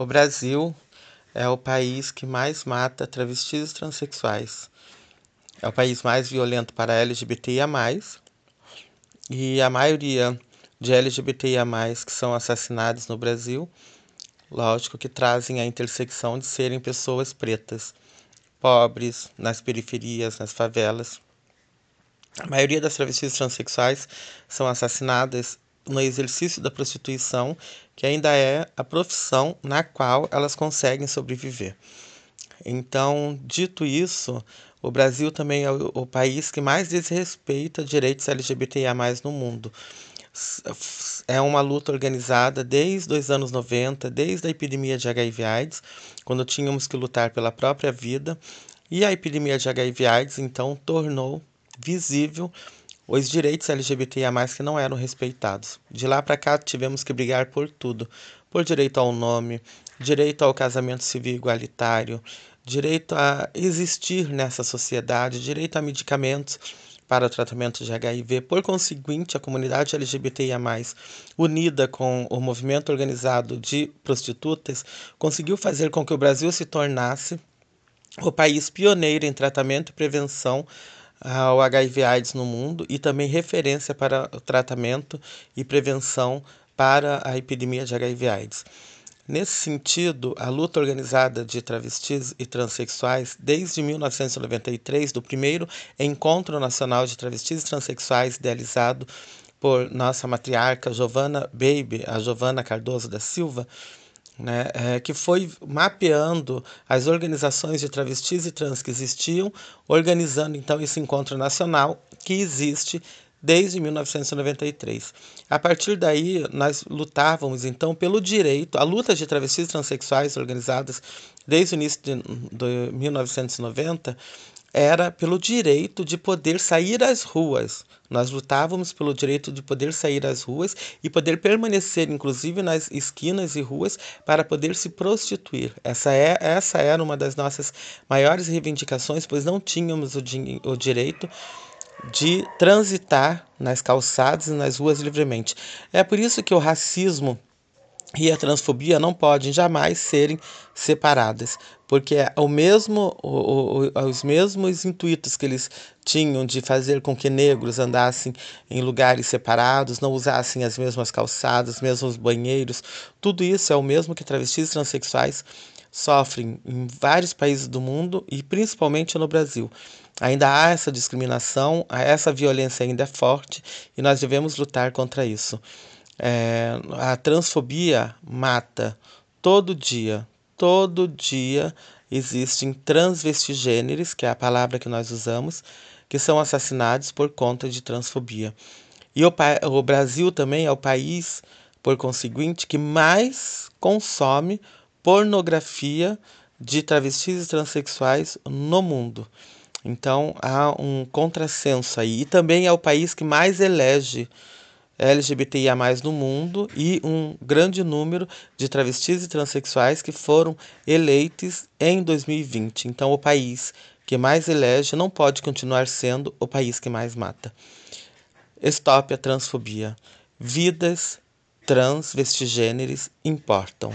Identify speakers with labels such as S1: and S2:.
S1: O Brasil é o país que mais mata travestis e transexuais. É o país mais violento para LGBTIA+, e a maioria de LGBTIA+, que são assassinados no Brasil, lógico que trazem a intersecção de serem pessoas pretas, pobres, nas periferias, nas favelas. A maioria das travestis transexuais são assassinadas no exercício da prostituição, que ainda é a profissão na qual elas conseguem sobreviver. Então, dito isso, o Brasil também é o, país que mais desrespeita direitos LGBTIA no mundo. É uma luta organizada desde os anos 90, desde a epidemia de HIV/AIDS, quando tínhamos que lutar pela própria vida, e a epidemia de HIV/AIDS então tornou visível os direitos LGBTIA+, que não eram respeitados. De lá para cá tivemos que brigar por tudo, por direito ao nome, direito ao casamento civil igualitário, direito a existir nessa sociedade, direito a medicamentos para o tratamento de HIV. Por conseguinte, a comunidade LGBTIA+, unida com o movimento organizado de prostitutas, conseguiu fazer com que o Brasil se tornasse o país pioneiro em tratamento e prevenção ao HIV/AIDS no mundo e também referência para o tratamento e prevenção para a epidemia de HIV/AIDS. Nesse sentido, a luta organizada de travestis e transexuais, desde 1993, do primeiro Encontro Nacional de Travestis e Transexuais, idealizado por nossa matriarca Giovana Baby, a Giovana Cardoso da Silva, né, é, que foi mapeando as organizações de travestis e trans que existiam, organizando então esse encontro nacional que existe desde 1993. A partir daí, nós lutávamos então pelo direito, a luta de travestis e transexuais organizadas desde o início de, de 1990 era pelo direito de poder sair às ruas. Nós lutávamos pelo direito de poder sair às ruas e poder permanecer, inclusive nas esquinas e ruas, para poder se prostituir. Essa, é, essa era uma das nossas maiores reivindicações, pois não tínhamos o, o direito de transitar nas calçadas e nas ruas livremente. É por isso que o racismo e a transfobia não podem jamais serem separadas, porque é o mesmo, o, o, os mesmos intuitos que eles tinham de fazer com que negros andassem em lugares separados, não usassem as mesmas calçadas, os mesmos banheiros, tudo isso é o mesmo que travestis transexuais sofrem em vários países do mundo e principalmente no Brasil. Ainda há essa discriminação, essa violência ainda é forte e nós devemos lutar contra isso. É, a transfobia mata todo dia, todo dia existem transvestigêneres, que é a palavra que nós usamos, que são assassinados por conta de transfobia. E o, o Brasil também é o país, por conseguinte, que mais consome pornografia de travestis e transexuais no mundo. Então há um contrassenso aí. E também é o país que mais elege LGBTIA no mundo e um grande número de travestis e transexuais que foram eleitos em 2020. Então, o país que mais elege não pode continuar sendo o país que mais mata. Stop a transfobia. Vidas trans vestigêneres importam.